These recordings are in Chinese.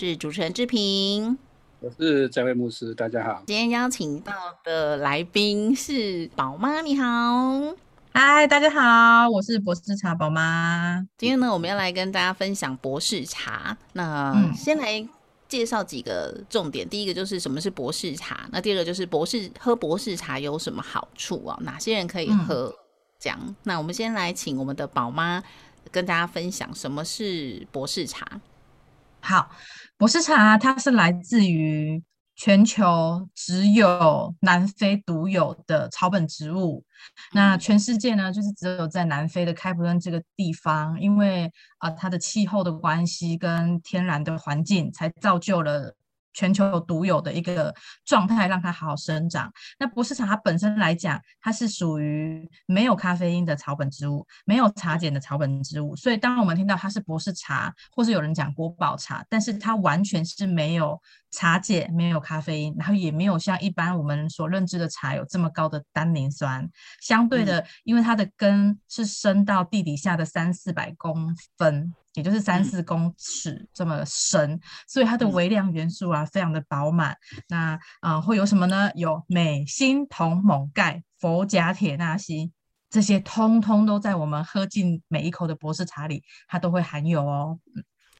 是主持人志平，我是这位牧师，大家好。今天邀请到的来宾是宝妈，你好，嗨，大家好，我是博士茶宝妈。今天呢，我们要来跟大家分享博士茶。那先来介绍几个重点，第一个就是什么是博士茶，那第二个就是博士喝博士茶有什么好处啊？哪些人可以喝？这样，那我们先来请我们的宝妈跟大家分享什么是博士茶。好，博士茶它是来自于全球只有南非独有的草本植物。那全世界呢，就是只有在南非的开普敦这个地方，因为啊它的气候的关系跟天然的环境，才造就了。全球独有的一个状态，让它好好生长。那博士茶它本身来讲，它是属于没有咖啡因的草本植物，没有茶碱的草本植物。所以，当我们听到它是博士茶，或是有人讲国宝茶，但是它完全是没有。茶碱没有咖啡因，然后也没有像一般我们所认知的茶有这么高的单宁酸。相对的，因为它的根是深到地底下的三四百公分，也就是三四公尺这么深，所以它的微量元素啊非常的饱满。那啊会有什么呢？有镁、锌、铜、锰、钙、氟、钾、铁、钠、硒，这些通通都在我们喝进每一口的博士茶里，它都会含有哦。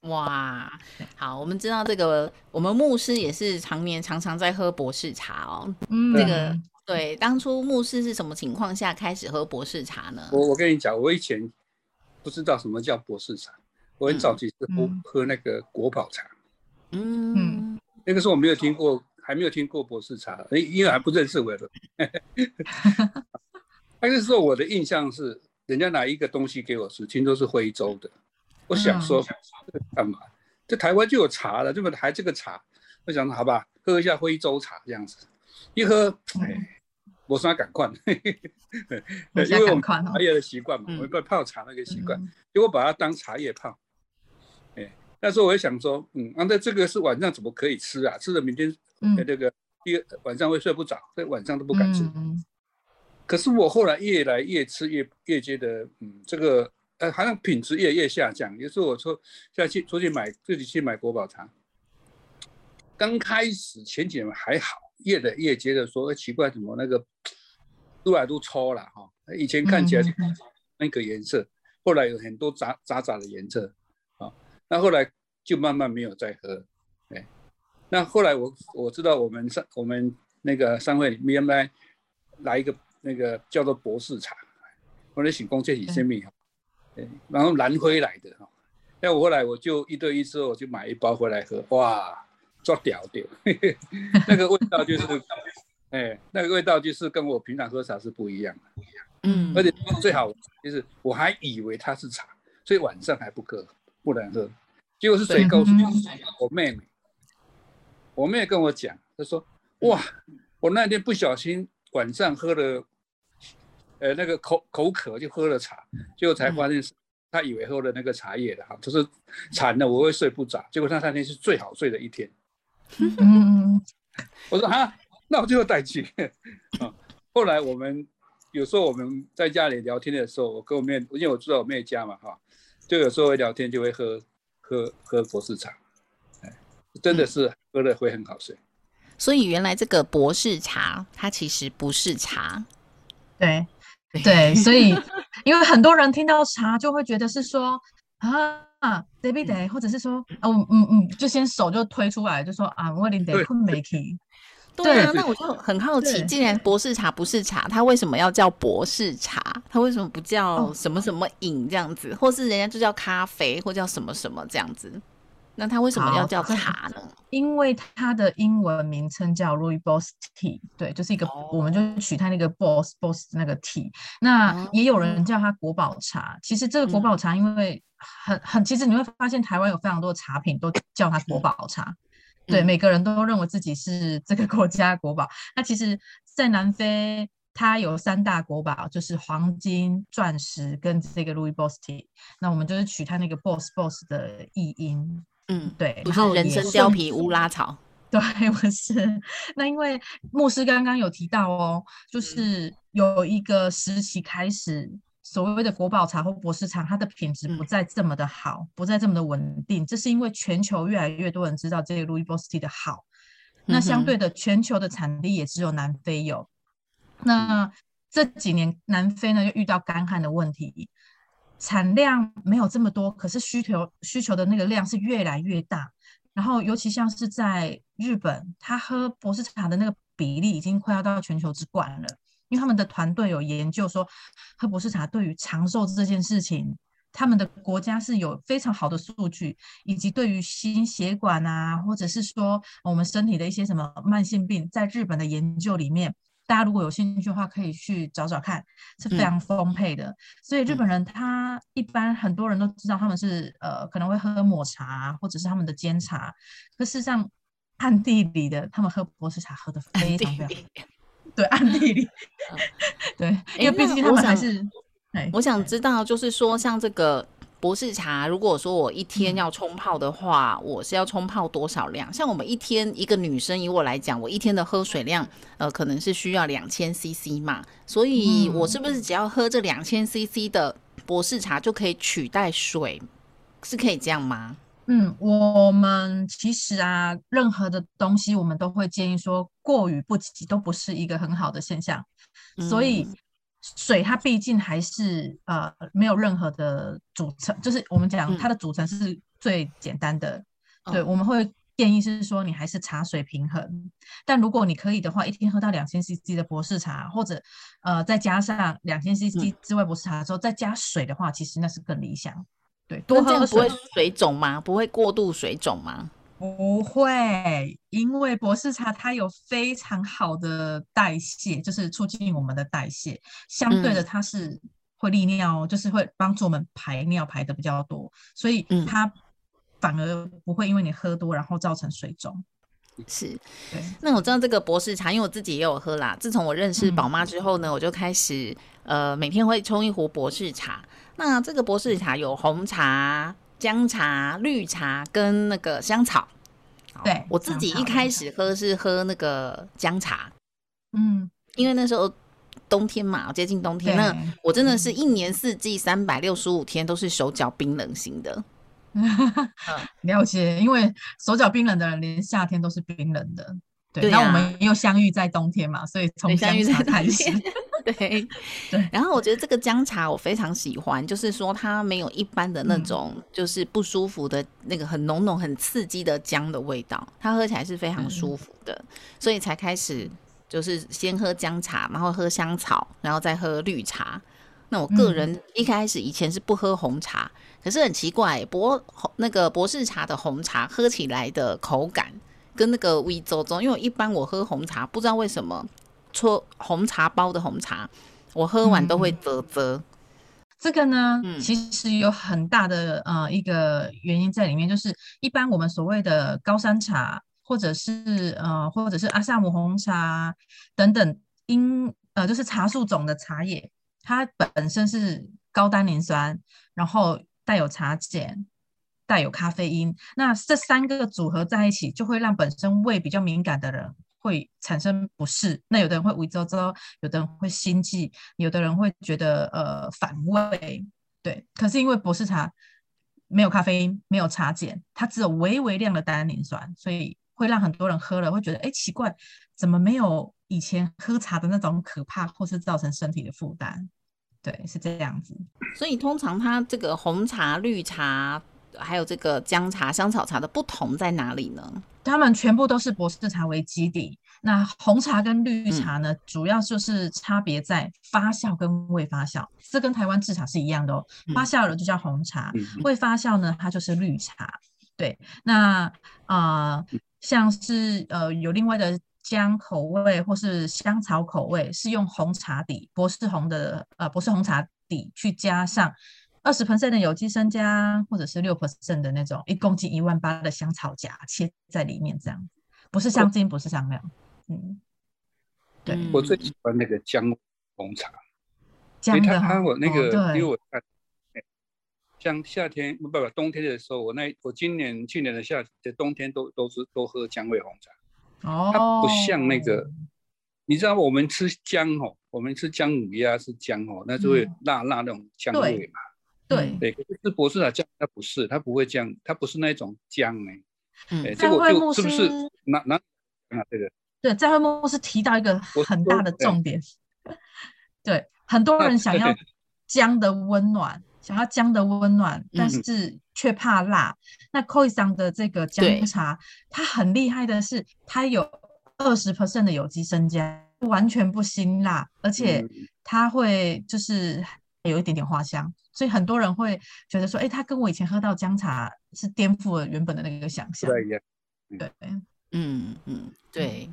哇，好，我们知道这个，我们牧师也是常年常常在喝博士茶哦。嗯，这个对，当初牧师是什么情况下开始喝博士茶呢？我我跟你讲，我以前不知道什么叫博士茶，我很早期是喝喝那个国宝茶。嗯，那个时候我没有听过，还没有听过博士茶，因为还不认识我的。那个时候我的印象是，人家拿一个东西给我吃，听说是徽州的。我想说 干嘛？这台湾就有茶了，对不对？还这个茶，我想说好吧，喝一下徽州茶这样子。一喝，哎，我说赶快，因为我们茶叶的习惯嘛，我一个泡茶那个习惯，结果把它当茶叶泡。哎，那时候我也想说，嗯，那这个是晚上怎么可以吃啊？吃了明天那个第二晚上会睡不着，所以晚上都不敢吃。可是我后来越来越吃，越越觉得，嗯，这个。呃，好像品质越越下降。有时候我说下去出去买，自己去买国宝茶。刚开始前几年还好，越来越觉得说，奇怪，怎么那个都来都抽了哈？以前看起来那个颜色，后来有很多杂杂杂的颜色啊。那后来就慢慢没有再喝。哎，那后来我我知道我们商我们那个商会原来来一个那个叫做博士茶，我来请公这起生命哈。然后南非来的哈，那我后来我就一对一之后，我就买一包回来喝，哇，抓屌屌，那个味道就是，哎，那个味道就是跟我平常喝茶是不一样的，嗯，而且最好就是我还以为它是茶，所以晚上还不喝，不能喝，结果是谁告诉你我妹妹，我妹跟我讲，她说，哇，我那天不小心晚上喝了。呃，那个口口渴就喝了茶，结果才发现是他以为喝了那个茶叶的哈，就是馋了我会睡不着，结果他那天是最好睡的一天。嗯，我说哈，那我就带去。啊，后来我们有时候我们在家里聊天的时候，我跟我妹，因为我住在我妹家嘛哈，就有时候会聊天就会喝喝喝博士茶，哎，真的是喝了会很好睡。所以原来这个博士茶它其实不是茶，对。对，所以因为很多人听到茶就会觉得是说啊，David Day，或者是说，啊，嗯嗯，就先手就推出来，就说啊，我领得困没起。对啊，那我就很好奇，既然博士茶不是茶，它为什么要叫博士茶？它为什么不叫什么什么饮这样子，或是人家就叫咖啡，或叫什么什么这样子？那它为什么要叫茶呢？因为它的英文名称叫 Rooibos Tea，对，就是一个，我们就取它那个 Boss Boss 那个 Tea。那也有人叫它国宝茶。其实这个国宝茶，因为很很，其实你会发现台湾有非常多的茶品都叫它国宝茶。对，每个人都认为自己是这个国家国宝。那其实，在南非，它有三大国宝，就是黄金、钻石跟这个 Rooibos Tea。那我们就是取它那个 Boss Boss 的译音。嗯，对，不是人参貂皮乌拉草，对，我是。那因为牧师刚刚有提到哦，就是有一个时期开始，所谓的国宝茶或博士茶，它的品质不再这么的好，不再这么的稳定。这是因为全球越来越多人知道这个路易波斯蒂的好，那相对的，全球的产地也只有南非有。那这几年南非呢，又遇到干旱的问题。产量没有这么多，可是需求需求的那个量是越来越大。然后，尤其像是在日本，他喝博士茶的那个比例已经快要到全球之冠了。因为他们的团队有研究说，喝博士茶对于长寿这件事情，他们的国家是有非常好的数据，以及对于心血管啊，或者是说我们身体的一些什么慢性病，在日本的研究里面。大家如果有兴趣的话，可以去找找看，是非常丰沛的。所以日本人他一般很多人都知道他们是呃可能会喝抹茶或者是他们的煎茶，可事实上暗地里的他们喝博士茶喝的非常非常对暗地里 对，因为毕竟他们还是我想知道就是说像这个。博士茶，如果说我一天要冲泡的话，我是要冲泡多少量？像我们一天一个女生，以我来讲，我一天的喝水量，呃，可能是需要两千 CC 嘛。所以，我是不是只要喝这两千 CC 的博士茶就可以取代水？是可以这样吗？嗯，我们其实啊，任何的东西，我们都会建议说，过于不及都不是一个很好的现象。所以。水它毕竟还是呃没有任何的组成，就是我们讲它的组成是最简单的。对，我们会建议是说你还是茶水平衡。但如果你可以的话，一天喝到两千 CC 的博士茶，或者呃再加上两千 CC 之外博士茶之后再加水的话，其实那是更理想。对，多喝水不会水肿吗？不会过度水肿吗？不会，因为博士茶它有非常好的代谢，就是促进我们的代谢。相对的，它是会利尿，就是会帮助我们排尿排的比较多，所以它反而不会因为你喝多然后造成水肿。是，对。那我知道这个博士茶，因为我自己也有喝啦。自从我认识宝妈之后呢，我就开始呃每天会冲一壶博士茶。那这个博士茶有红茶。姜茶、绿茶跟那个香草，对我自己一开始喝是喝那个姜茶，嗯，因为那时候冬天嘛，接近冬天，那我真的是一年四季三百六十五天都是手脚冰冷型的，了解，因为手脚冰冷的人连夏天都是冰冷的，对，那我们又相遇在冬天嘛，所以从姜茶开始。对 对，然后我觉得这个姜茶我非常喜欢，就是说它没有一般的那种就是不舒服的那个很浓浓很刺激的姜的味道，它喝起来是非常舒服的，所以才开始就是先喝姜茶，然后喝香草，然后再喝绿茶。那我个人一开始以前是不喝红茶，可是很奇怪，博那个博士茶的红茶喝起来的口感跟那个微周中，因为一般我喝红茶不知道为什么。搓红茶包的红茶，我喝完都会啧啧。这个呢，其实有很大的呃一个原因在里面，就是一般我们所谓的高山茶，或者是呃或者是阿萨姆红茶等等，因呃就是茶树种的茶叶，它本身是高单磷酸，然后带有茶碱，带有咖啡因，那这三个组合在一起，就会让本身胃比较敏感的人。会产生不适，那有的人会胃周周，有的人会心悸，有的人会觉得呃反胃，对。可是因为博士茶没有咖啡因，没有茶碱，它只有微微量的单宁酸，所以会让很多人喝了会觉得，哎，奇怪，怎么没有以前喝茶的那种可怕，或是造成身体的负担？对，是这样子。所以通常它这个红茶、绿茶。还有这个姜茶、香草茶的不同在哪里呢？它们全部都是博士茶为基底，那红茶跟绿茶呢，主要就是差别在发酵跟未发酵，这跟台湾制茶是一样的哦。发酵了就叫红茶，未发酵呢，它就是绿茶。对，那啊，像是呃有另外的姜口味或是香草口味，是用红茶底，博士红的呃博士红茶底去加上二十 percent 的有机生姜，或者是六 percent 的那种一公斤一万八的香草荚切在里面，这样不是香精，不是香料。嗯，对，我最喜欢那个姜红茶，姜的它，我那个因为我看，像夏天不不冬天的时候，我那我今年去年的夏的冬天都都是都喝姜味红茶，哦，它不像那个，你知道我们吃姜哦，我们吃姜母鸭是姜哦，那就会辣辣那种姜味嘛，对。对，可是博士茶姜它不是，它不会姜，它不是那种姜哎，嗯，这个就是不是拿拿啊这个。对，在会牧师提到一个很大的重点，对，很多人想要姜的温暖，想要姜的温暖，但是却怕辣。那 Koi 桑的这个姜茶，它很厉害的是，它有二十 percent 的有机生姜，完全不辛辣，而且它会就是有一点点花香，所以很多人会觉得说，哎，他跟我以前喝到姜茶是颠覆了原本的那个想象。对，嗯嗯，对。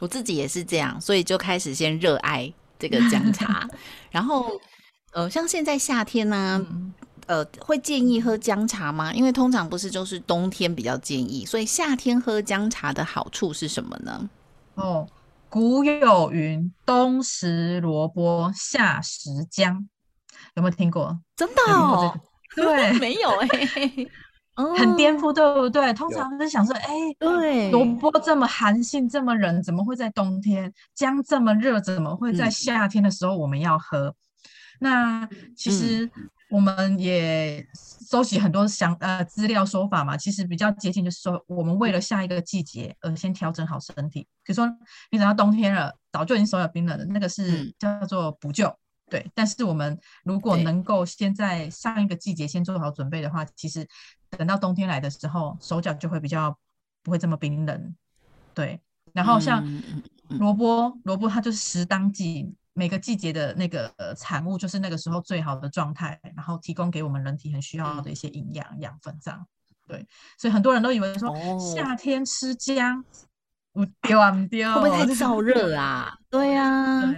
我自己也是这样，所以就开始先热爱这个姜 茶，然后呃，像现在夏天呢，呃，会建议喝姜茶吗？因为通常不是就是冬天比较建议，所以夏天喝姜茶的好处是什么呢？哦，古有云：冬食萝卜，夏食姜，有没有听过？真的哦，对，没有哎。很颠覆，对不对？通常是想说，哎，对，萝卜这么寒性，这么冷，怎么会在冬天？姜这么热，怎么会在夏天的时候我们要喝？那其实我们也收集很多想呃资料说法嘛，其实比较接近，就是说我们为了下一个季节而先调整好身体。比如说你等到冬天了，早就已经手脚冰冷了，那个是叫做补救。对，但是我们如果能够先在上一个季节先做好准备的话，其实等到冬天来的时候，手脚就会比较不会这么冰冷。对，然后像萝卜，萝卜它就是时当季，每个季节的那个产物就是那个时候最好的状态，然后提供给我们人体很需要的一些营养养分这样。对，所以很多人都以为说夏天吃姜。不丢啊，不丢，会不会太燥热啊？对呀。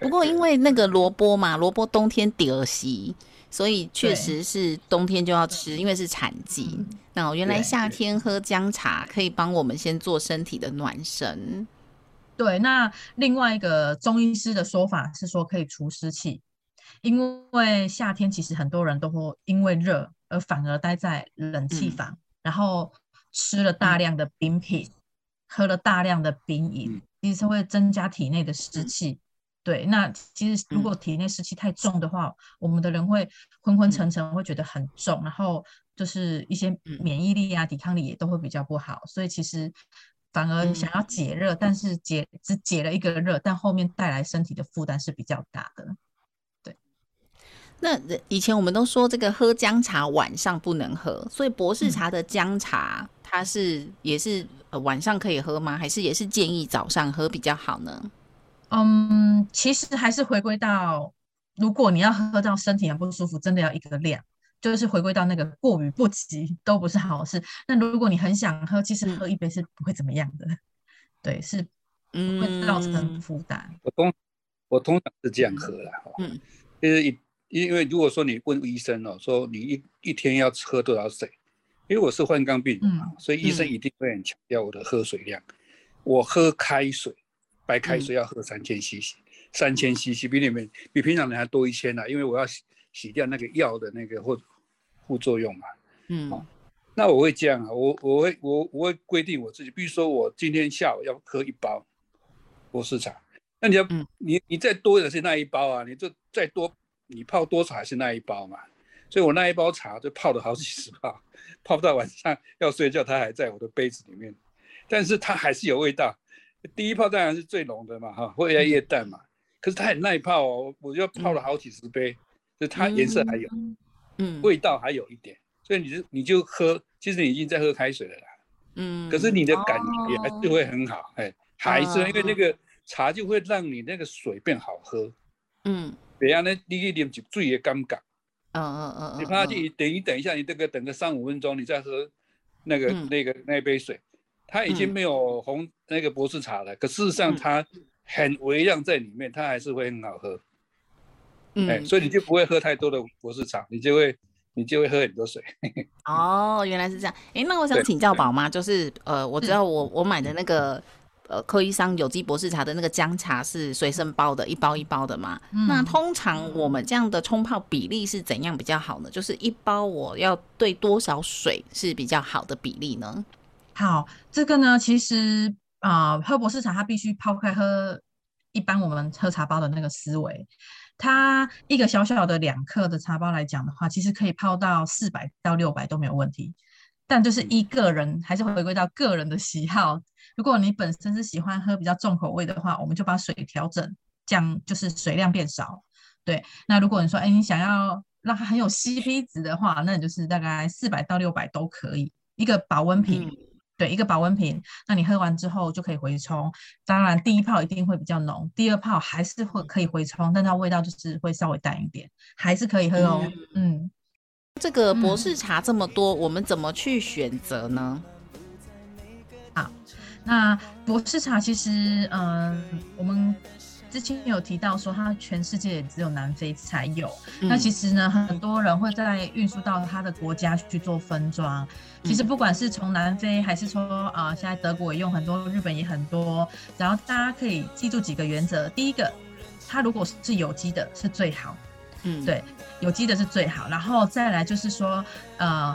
不过因为那个萝卜嘛，萝卜冬天得西，所以确实是冬天就要吃，因为是产季。那原来夏天喝姜茶可以帮我们先做身体的暖身。对，那另外一个中医师的说法是说可以除湿气，因为夏天其实很多人都会因为热而反而待在冷气房，然后吃了大量的冰品。喝了大量的冰饮，其实会增加体内的湿气。对，那其实如果体内湿气太重的话，我们的人会昏昏沉沉，会觉得很重，然后就是一些免疫力啊、抵抗力也都会比较不好。所以其实反而想要解热，但是解只解了一个热，但后面带来身体的负担是比较大的。对。那以前我们都说这个喝姜茶晚上不能喝，所以博士茶的姜茶它是也是。呃，晚上可以喝吗？还是也是建议早上喝比较好呢？嗯，其实还是回归到，如果你要喝到身体很不舒服，真的要一个量，就是回归到那个过于不及都不是好事。那如果你很想喝，其实喝一杯是不会怎么样的，对，是不会造成负担。我通我通常是这样喝的，嗯，就是一因为如果说你问医生哦，说你一一天要喝多少水？因为我是患肝病人嘛，所以医生一定会很强调我的喝水量。我喝开水，白开水要喝三千 CC，三千 CC 比你们比平常人还多一千呢，因为我要洗洗掉那个药的那个或副作用嘛。嗯，那我会这样啊，我我会我我会规定我自己，比如说我今天下午要喝一包博士茶，那你要你你再多的是那一包啊，你就再多你泡多少还是那一包嘛。所以我那一包茶就泡了好几十泡，泡到晚上要睡觉，它还在我的杯子里面，但是它还是有味道。第一泡当然是最浓的嘛，哈，会越来越淡嘛。可是它很耐泡哦，我就泡了好几十杯，就它颜色还有，嗯，味道还有一点。所以你就你就喝，其实你已经在喝开水了啦，嗯。可是你的感觉还是会很好，哎，还是因为那个茶就会让你那个水变好喝。嗯，别样呢，你一点就水的感觉。嗯嗯嗯，你怕去等一等一下，你这个等个三五分钟，你再喝那个那个那杯水，它已经没有红那个博士茶了。可事实上它很微量在里面，它还是会很好喝。嗯哎，所以你就不会喝太多的博士茶，你就会你就会喝很多水。哦，原来是这样。哎，那我想请教宝妈，就是呃，我知道我我买的那个呃科医商有机博士茶的那个姜茶是随身包的，一包一包的嘛。那通常我们这样的冲泡比例是怎样比较好呢？就是一包我要兑多少水是比较好的比例呢？好，这个呢，其实啊，喝博士茶它必须抛开喝一般我们喝茶包的那个思维。它一个小小的两克的茶包来讲的话，其实可以泡到四百到六百都没有问题。但就是一个人还是回归到个人的喜好。如果你本身是喜欢喝比较重口味的话，我们就把水调整降，就是水量变少。对，那如果你说，哎，你想要让它很有 CP 值的话，那你就是大概四百到六百都可以，一个保温瓶。对，一个保温瓶，那你喝完之后就可以回冲。当然，第一泡一定会比较浓，第二泡还是会可以回冲，但它味道就是会稍微淡一点，还是可以喝哦。嗯，这个博士茶这么多，我们怎么去选择呢？好，那博士茶其实，嗯，我们。之前有提到说，它全世界也只有南非才有。那其实呢，很多人会在运输到他的国家去做分装。其实不管是从南非，还是说啊，现在德国也用很多，日本也很多。然后大家可以记住几个原则：第一个，它如果是有机的，是最好。嗯，对，有机的是最好。然后再来就是说，呃，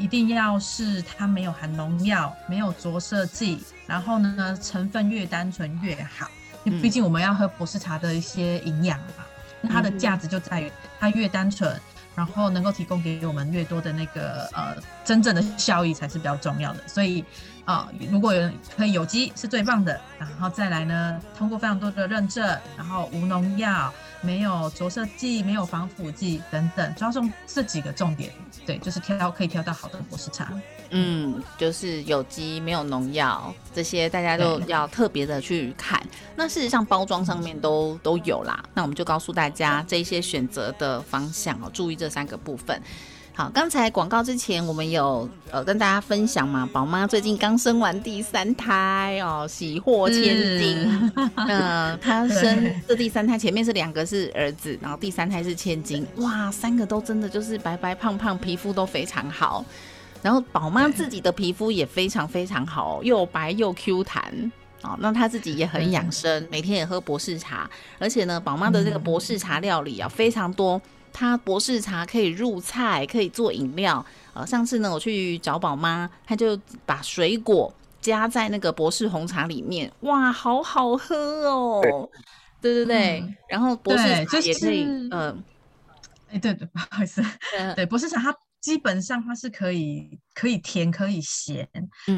一定要是它没有含农药，没有着色剂，然后呢，成分越单纯越好。毕竟我们要喝博士茶的一些营养嘛，那它的价值就在于它越单纯，然后能够提供给我们越多的那个呃真正的效益才是比较重要的。所以啊，如果有可以有机是最棒的，然后再来呢，通过非常多的认证，然后无农药。没有着色剂，没有防腐剂等等，主要是这几个重点。对，就是挑可以挑到好的博士茶。嗯，就是有机，没有农药，这些大家都要特别的去看。那事实上包装上面都都有啦。那我们就告诉大家这些选择的方向哦，注意这三个部分。好，刚才广告之前我们有呃跟大家分享嘛，宝妈最近刚生完第三胎哦，喜获千金。嗯，她生这第三胎前面是两个是儿子，然后第三胎是千金，哇，三个都真的就是白白胖胖，皮肤都非常好。然后宝妈自己的皮肤也非常非常好，又白又 Q 弹。哦，那她自己也很养生，每天也喝博士茶，而且呢，宝妈的这个博士茶料理啊非常多。它博士茶可以入菜，可以做饮料。呃，上次呢，我去找宝妈，她就把水果加在那个博士红茶里面，哇，好好喝哦！对对对，然后博士茶也可以，嗯，哎，对对，不好意思，对博士茶它。基本上它是可以可以甜可以咸，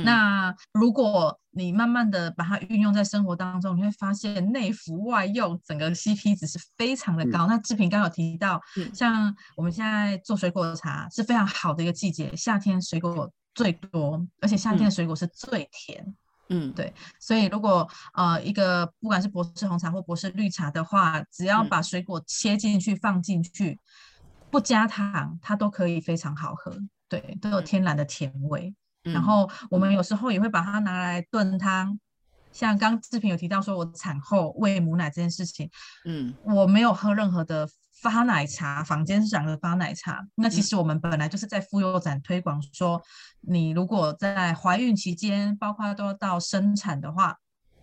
那如果你慢慢的把它运用在生活当中，你会发现内服外用，整个 CP 值是非常的高。那志平刚有提到，像我们现在做水果茶是非常好的一个季节，夏天水果最多，而且夏天的水果是最甜。嗯，对，所以如果呃一个不管是博士红茶或博士绿茶的话，只要把水果切进去放进去。不加糖，它都可以非常好喝，对，都有天然的甜味。然后我们有时候也会把它拿来炖汤，像刚志平有提到说，我产后喂母奶这件事情，嗯，我没有喝任何的发奶茶，坊间讲的发奶茶，那其实我们本来就是在妇幼展推广说，你如果在怀孕期间，包括都要到生产的话。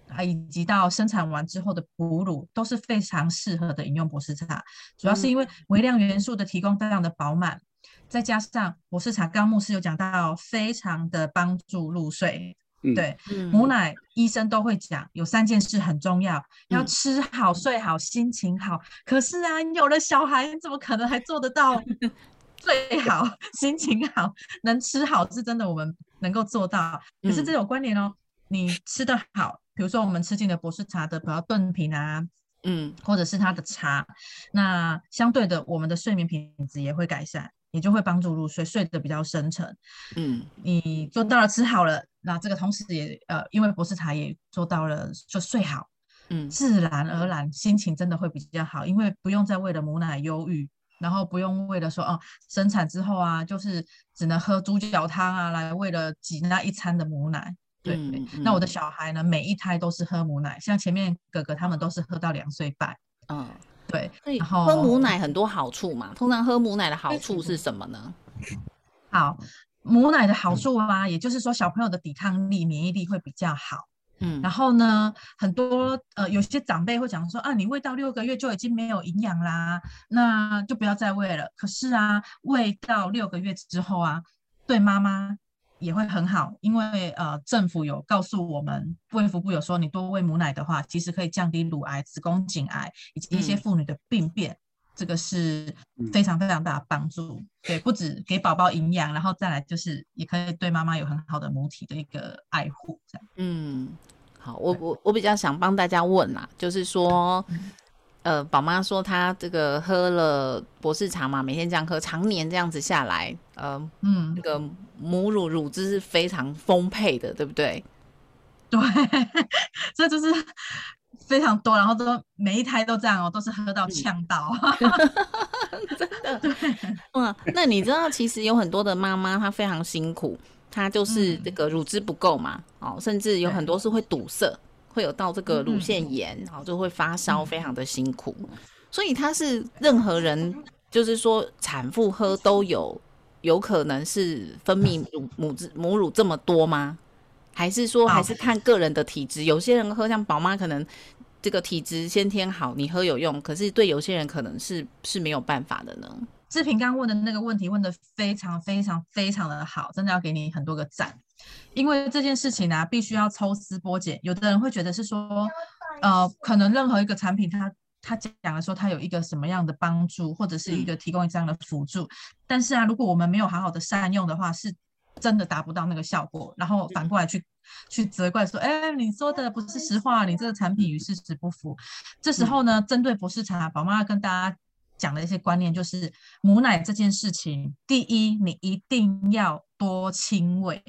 啊，以及到生产完之后的哺乳都是非常适合的饮用博士茶，主要是因为微量元素的提供非常的饱满，再加上博士茶刚牧师有讲到，非常的帮助入睡。对，母奶医生都会讲，有三件事很重要，要吃好、睡好、心情好。可是啊，你有了小孩，你怎么可能还做得到 最好、心情好、能吃好？是真的，我们能够做到。可是这有关联哦，你吃得好。比如说，我们吃进的博士茶的，比如炖品啊，嗯，或者是它的茶，那相对的，我们的睡眠品质也会改善。也就会帮助入睡，睡得比较深沉。嗯，你做到了吃好了，那这个同时也呃，因为博士茶也做到了就睡好，嗯，自然而然心情真的会比较好，因为不用再为了母奶忧郁，然后不用为了说哦生产之后啊，就是只能喝猪脚汤啊，来为了挤那一餐的母奶。对，嗯那我的嗯小孩呢，每一胎都是喝母奶，像前面哥哥他们都是喝到两岁半。嗯，对，所以然后喝母奶很多好处嘛。通常喝母奶的好处是什么呢？好，母奶的好处啊，也就是说小朋友的抵抗力、免疫力会比较好。嗯然后呢，很多呃有些长辈会讲说啊，你喂到六个月就已经没有营养啦，那就不要再喂了。可是啊，喂到六个月之后啊，对妈妈也会很好，因为呃政府有告诉我们，卫福部有说，你多喂母奶的话，其实可以降低乳癌、子宫颈癌以及一些嗯妇女的病变。这个是嗯非常非常大的帮助，对，不止给宝宝营养，然后再来就是也可以对妈妈有很好的母体的一个爱护，这样。嗯，好，我我我比较想帮大家问啦，就是说，呃，宝妈说她这个喝了博士茶嘛，每天这样喝，常年这样子下来，呃，嗯。那，个母乳乳汁是非常丰沛的，对不对？对，这就是非常多，然后都每一胎都这样哦，都是喝到嗯。呛到。哇，那你知道其实有很多的妈妈她非常辛苦，她就是嗯。这个乳汁不够嘛，哦，甚至有很多是会堵塞，会有到这个乳嗯腺炎，然后就会发烧，嗯非常的辛苦。所以它是任何人，就是说产妇喝都有有可能是分泌乳母子母乳这么多吗？还是说还哦是看个人的体质？有些人喝像宝妈可能。这个体质先天好，你喝有用，可是对有些人可能是是没有办法的呢。志平刚问的那个问题问的非常非常非常的好，真的要给你很多个赞。因为这件事情呢、必须要抽丝剥茧。有的人会觉得是说，呃，可能任何一个产品它它讲了说它有一个什么样的帮助，或者是一个提供这样的辅助，但是啊，如果我们没有好好的善用的话，是真的达不到那个效果。然后反过来去去责怪说，哎，你说的不是实话，你这个产品与事实不符。这时候呢，针对博士茶，宝妈要跟大家讲的一些观念就是，母奶这件事情，第一，你一定要多亲喂。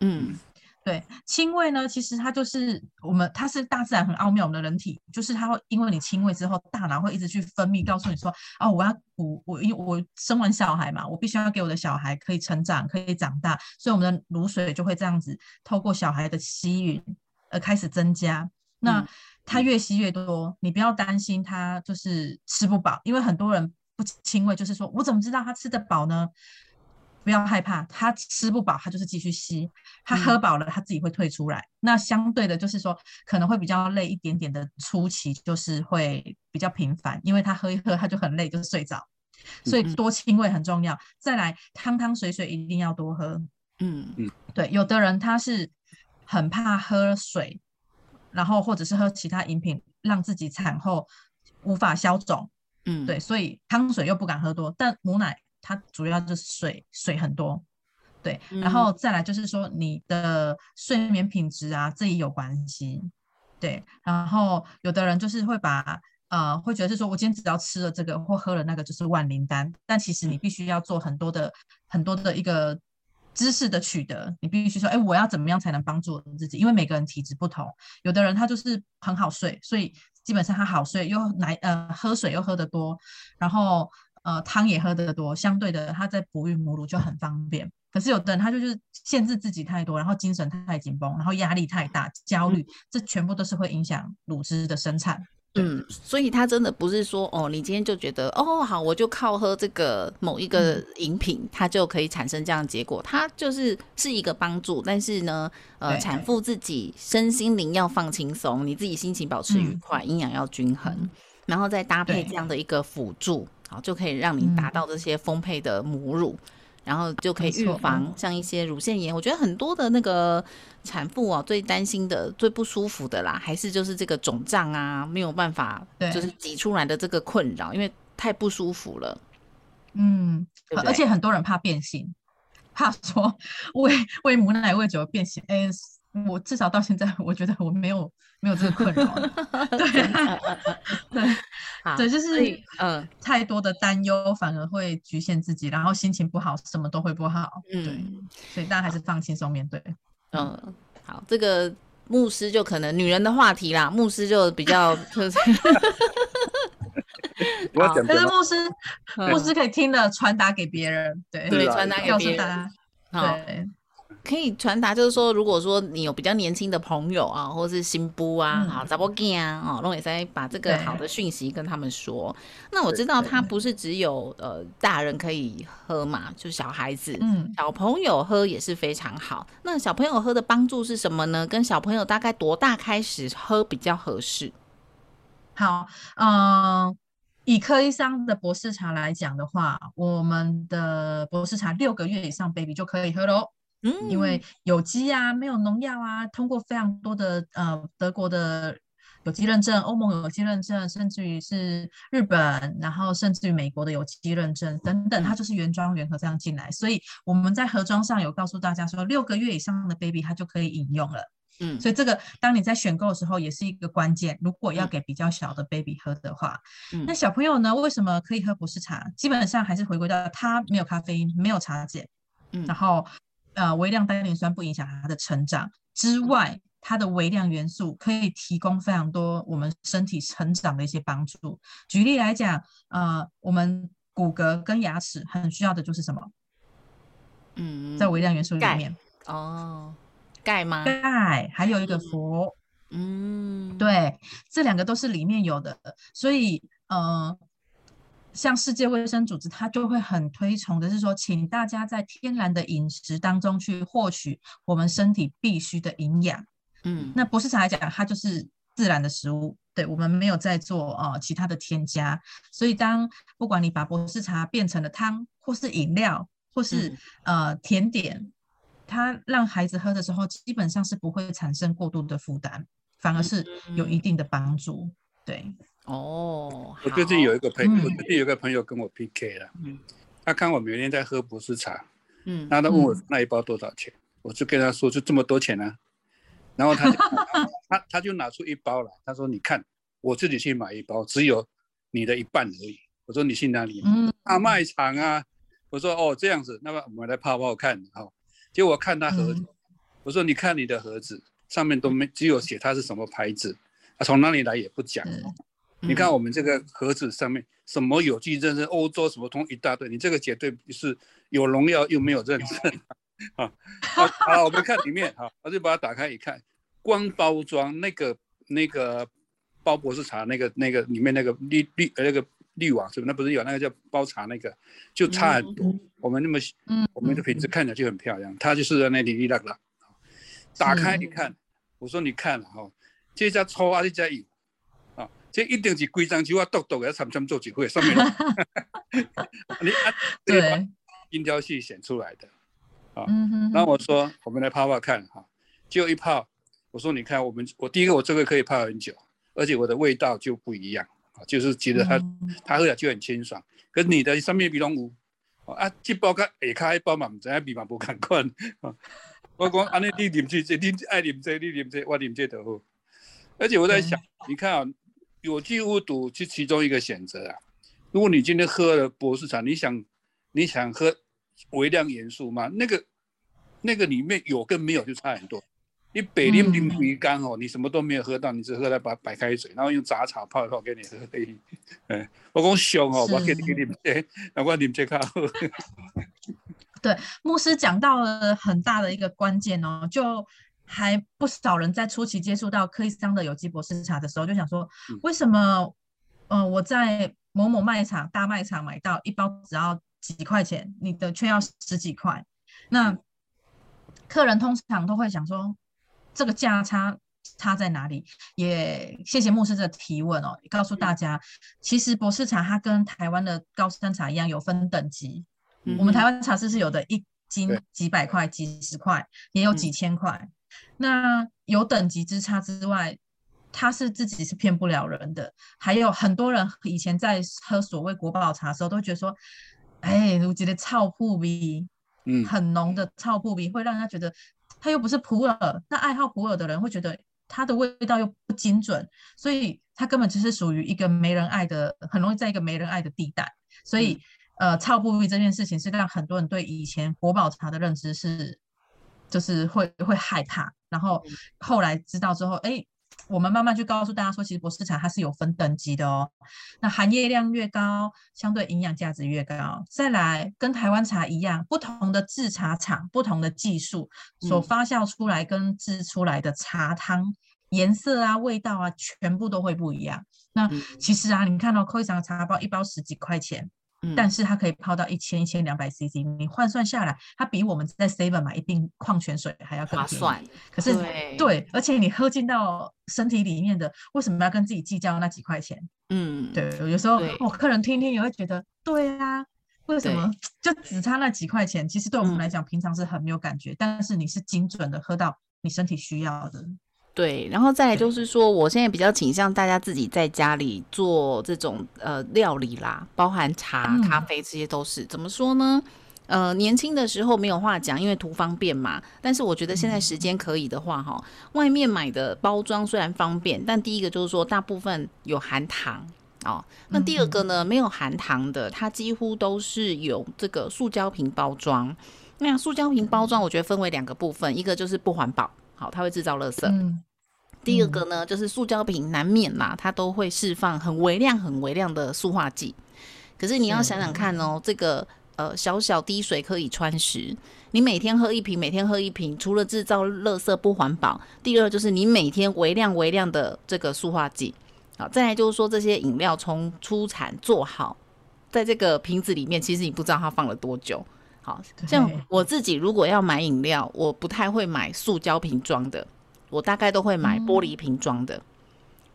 嗯对，亲喂呢，其实它就是我们，它是大自然很奥妙，我们的人体就是它会因为你亲喂之后，大脑会一直去分泌，告诉你说，哦，我要补我因为我生完小孩嘛，我必须要给我的小孩可以成长，可以长大，所以我们的乳水就会这样子透过小孩的吸吮而开始增加。那嗯它越吸越多，你不要担心它就是吃不饱，因为很多人不亲喂，就是说我怎么知道他吃得饱呢？不要害怕，他吃不饱，他就是继续吸；他喝饱了，他自己会退出来。那相对的，就是说可能会比较累一点点的初期，就是会比较频繁，因为他喝一喝他就很累，就睡着。所以多亲喂很重要。再来，汤汤水水一定要多喝。嗯嗯对，有的人他是很怕喝水，然后或者是喝其他饮品，让自己产后无法消肿。嗯，对，所以汤水又不敢喝多，但母奶它主要就是水，水很多。对，然后再来就是说你的睡眠品质啊，这也有关系。对，然后有的人就是会把呃，会觉得是说我今天只要吃了这个或喝了那个就是万灵丹，但其实你必须要做很多的很多的一个知识的取得，你必须说，哎，我要怎么样才能帮助我自己？因为每个人体质不同，有的人他就是很好睡，所以基本上他好睡，又奶呃喝水又喝得多，然后呃汤也喝得多，相对的他在哺育母乳就很方便。可是有的人他就是限制自己太多，然后精神太紧绷，然后压力太大，焦虑，这全部都是会影响乳汁的生产。嗯，所以它真的不是说哦，你今天就觉得哦好，我就靠喝这个某一个嗯饮品，它就可以产生这样的结果。它就是是一个帮助，但是呢，呃，产妇自己身心灵要放轻松，你自己心情保持愉嗯快，营养要均衡，嗯然后再搭配这样的一个辅助，好就可以让你达嗯到这些丰沛的母乳。然后就可以预防像一些乳腺炎，我觉得很多的那个产妇啊，最担心的、最不舒服的啦，还是就是这个肿胀啊，没有办法对就是挤出来的这个困扰，因为太不舒服了。嗯，对对而且很多人怕变性，怕说 喂喂母奶喂久了变性，哎，我至少到现在，我觉得我没有没有这个困扰。对啊，对，对，就是嗯，太多的担忧反而会局限自己，然后心情不好，什么都会不好。嗯，对，所以大家还是放轻松面对。嗯，好，这个牧师就可能女人的话题啦，牧师就比较特色。但是牧师，牧师可以听的传达给别人，对对，传达给别人，对。可以传达，就是说，如果说你有比较年轻的朋友啊，或者是新夫啊，好，查波吉啊，哦，龙也在把这个好的讯息跟他们说。那我知道他不是只有呃大人可以喝嘛，就是小孩子，嗯，小朋友喝也是非常好。那小朋友喝的帮助是什么呢？跟小朋友大概多大开始喝比较合适？好，嗯，以科医生的博士茶来讲的话，我们的博士茶六个月以上 baby 就可以喝喽。嗯，因为有机啊，没有农药啊，通过非常多的呃德国的有机认证、欧盟有机认证，甚至于是日本，然后甚至于美国的有机认证等等，它就是原装原盒这样进来。所以我们在盒装上有告诉大家说，六个月以上的 baby 它就可以饮用了。嗯，所以这个当你在选购的时候也是一个关键。如果要给比较小的 baby 喝的话，那小朋友呢，为什么可以喝博士茶？基本上还是回归到它没有咖啡因，没有茶碱，嗯，然后。呃，微量单宁酸不影响它的成长之外，它的微量元素可以提供非常多我们身体成长的一些帮助。举例来讲，呃，我们骨骼跟牙齿很需要的就是什么？嗯，在微量元素里面哦，钙吗？钙，还有一个氟。嗯，对，这两个都是里面有的，所以呃。像世界卫生组织，它就会很推崇的是说，请大家在天然的饮食当中去获取我们身体必需的营养。嗯，那博士茶来讲，它就是自然的食物，对我们没有在做呃其他的添加。所以，当不管你把博士茶变成了汤，或是饮料，或是呃甜点，它让孩子喝的时候，基本上是不会产生过度的负担，反而是有一定的帮助。对。哦，我最近有一个朋友，我最近有个朋友跟我 PK 了，嗯，他看我每天在喝博士茶，嗯，然后他问我那一包多少钱，我就跟他说就这么多钱啊，然后他 他他就拿出一包来，他说你看我自己去买一包，只有你的一半而已。我说你去哪里？嗯，大卖场啊。我说哦这样子，那么我们来泡泡看，好，结果看他盒子，我说你看你的盒子上面都没只有写它是什么牌子，他从哪里来也不讲。你看我们这个盒子上面什么有机认证，欧洲什么通一大堆，你这个绝对是有农药又没有认证 啊！好，我们看里面哈，我就把它打开一看，光包装那个那个包博士茶那个那个里面那个滤滤那个滤网是不是？那不是有那个叫包茶那个，就差很多。我们那么嗯，我们的瓶子看起来就很漂亮，它就是在那里滴那个。打开一看，我说你看哈，这家抽啊，这家有。这一定是规章制法，独独个参参做几回上面，你按这个音调器显出来的啊。然后我说，我们来泡泡看哈，就一泡，我说你看，我们我第一个我这个可以泡很久，而且我的味道就不一样啊，就是觉得它它喝起来就很清爽，跟你的上面比拢有啊，这包跟下开包嘛，唔知比嘛不同款啊。我讲安尼你啉这这，你爱啉这，你啉这，我啉这都好。而且我在想，你看啊。有机无毒是其中一个选择啊。如果你今天喝了博士茶，你想你想喝微量元素吗？那个那个里面有跟没有就差很多。你北林林鱼干哦，你什么都没有喝到，你只喝了白白开水，然后用杂草泡一泡给你喝。哎，我讲凶哦，我给你给你们这，难怪你们这卡。对，牧师讲到了很大的一个关键哦，就。还不少人在初期接触到科伊桑的有机博士茶的时候，就想说，为什么，呃，我在某某卖场、大卖场买到一包只要几块钱，你的却要十几块？那客人通常都会想说，这个价差差在哪里？也谢谢牧师的提问哦，告诉大家，其实博士茶它跟台湾的高山茶一样有分等级，我们台湾茶是是有的一斤几百块、几十块，也有几千块。那有等级之差之外，他是自己是骗不了人的。还有很多人以前在喝所谓国宝茶的时候，都觉得说，哎，我觉得臭扑鼻，嗯，很浓的臭扑鼻会让他觉得他又不是普洱，那爱好普洱的人会觉得它的味道又不精准，所以它根本就是属于一个没人爱的，很容易在一个没人爱的地带。所以，呃，超不味这件事情是让很多人对以前国宝茶的认知是，就是会会害怕，然后后来知道之后，哎。我们慢慢去告诉大家说，其实博士茶它是有分等级的哦。那含叶量越高，相对营养价值越高。再来，跟台湾茶一样，不同的制茶厂、不同的技术所发酵出来跟制出来的茶汤颜色啊、味道啊，全部都会不一样。那其实啊，你看到扣一张茶包，一包十几块钱。但是它可以泡到一千一千两百 CC，你换算下来，它比我们在 Seven 买一瓶矿泉水还要更划算。可是对，而且你喝进到身体里面的，为什么要跟自己计较那几块钱？嗯，对，有时候我客人听听也会觉得，对啊，为什么就只差那几块钱？其实对我们来讲，平常是很没有感觉，但是你是精准的喝到你身体需要的。对，然后再来就是说，我现在比较倾向大家自己在家里做这种呃料理啦，包含茶、咖啡这些都是怎么说呢？呃，年轻的时候没有话讲，因为图方便嘛。但是我觉得现在时间可以的话，哈，外面买的包装虽然方便，但第一个就是说大部分有含糖哦。那第二个呢，没有含糖的，它几乎都是有这个塑胶瓶包装。那塑胶瓶包装，我觉得分为两个部分，一个就是不环保。好，它会制造垃圾。嗯，第二个呢，就是塑胶瓶难免嘛，它都会释放很微量、很微量的塑化剂。可是你要想想看哦，这个呃小小滴水可以穿石，你每天喝一瓶，每天喝一瓶，除了制造垃圾不环保，第二就是你每天微量微量的这个塑化剂。好，再来就是说这些饮料从出产做好，在这个瓶子里面，其实你不知道它放了多久。好像我自己如果要买饮料，我不太会买塑胶瓶装的，我大概都会买玻璃瓶装的。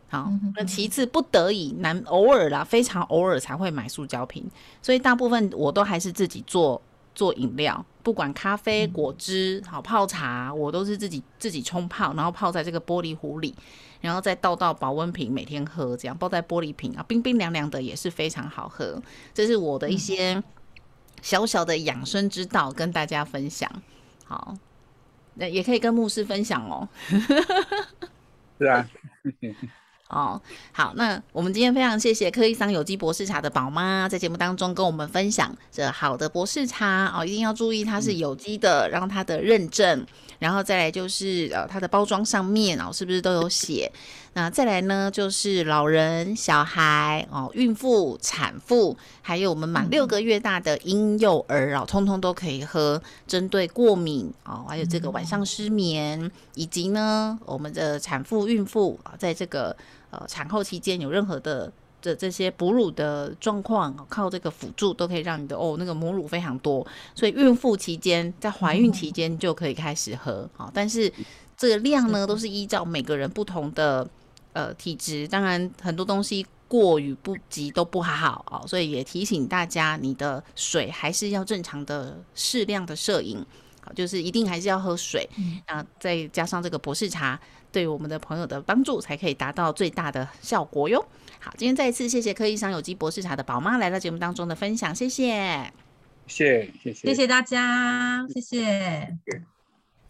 好，那其次不得已难偶尔啦，非常偶尔才会买塑胶瓶，所以大部分我都还是自己做做饮料，不管咖啡、果汁、好泡茶，我都是自己自己冲泡，然后泡在这个玻璃壶里，然后再倒到保温瓶，每天喝，这样包在玻璃瓶啊，冰冰凉凉的也是非常好喝。这是我的一些。小小的养生之道跟大家分享，好，那也可以跟牧师分享哦。是啊，哦，好，那我们今天非常谢谢科伊桑有机博士茶的宝妈在节目当中跟我们分享这好的博士茶哦，一定要注意它是有机的，然后它的认证。然后再来就是呃，它的包装上面哦，是不是都有写？那再来呢，就是老人、小孩哦、孕妇、产妇，还有我们满六个月大的婴幼儿哦，通通都可以喝。针对过敏哦，还有这个晚上失眠，以及呢，我们的产妇、孕妇啊，在这个呃产后期间有任何的。的这些哺乳的状况，靠这个辅助都可以让你的哦那个母乳非常多，所以孕妇期间在怀孕期间就可以开始喝好，但是这个量呢都是依照每个人不同的呃体质，当然很多东西过于不及都不好哦，所以也提醒大家，你的水还是要正常的适量的摄影，好，就是一定还是要喝水，啊，再加上这个博士茶对我们的朋友的帮助，才可以达到最大的效果哟。好，今天再一次谢谢科医商有机博士茶的宝妈来到节目当中的分享，谢谢，谢谢谢谢谢大家，谢谢。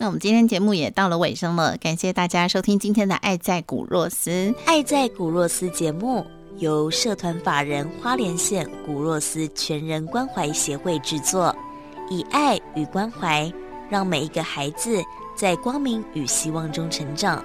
那我们今天节目也到了尾声了，感谢大家收听今天的《爱在古若斯》。《爱在古若斯》节目由社团法人花莲县古若斯全人关怀协会制作，以爱与关怀，让每一个孩子在光明与希望中成长。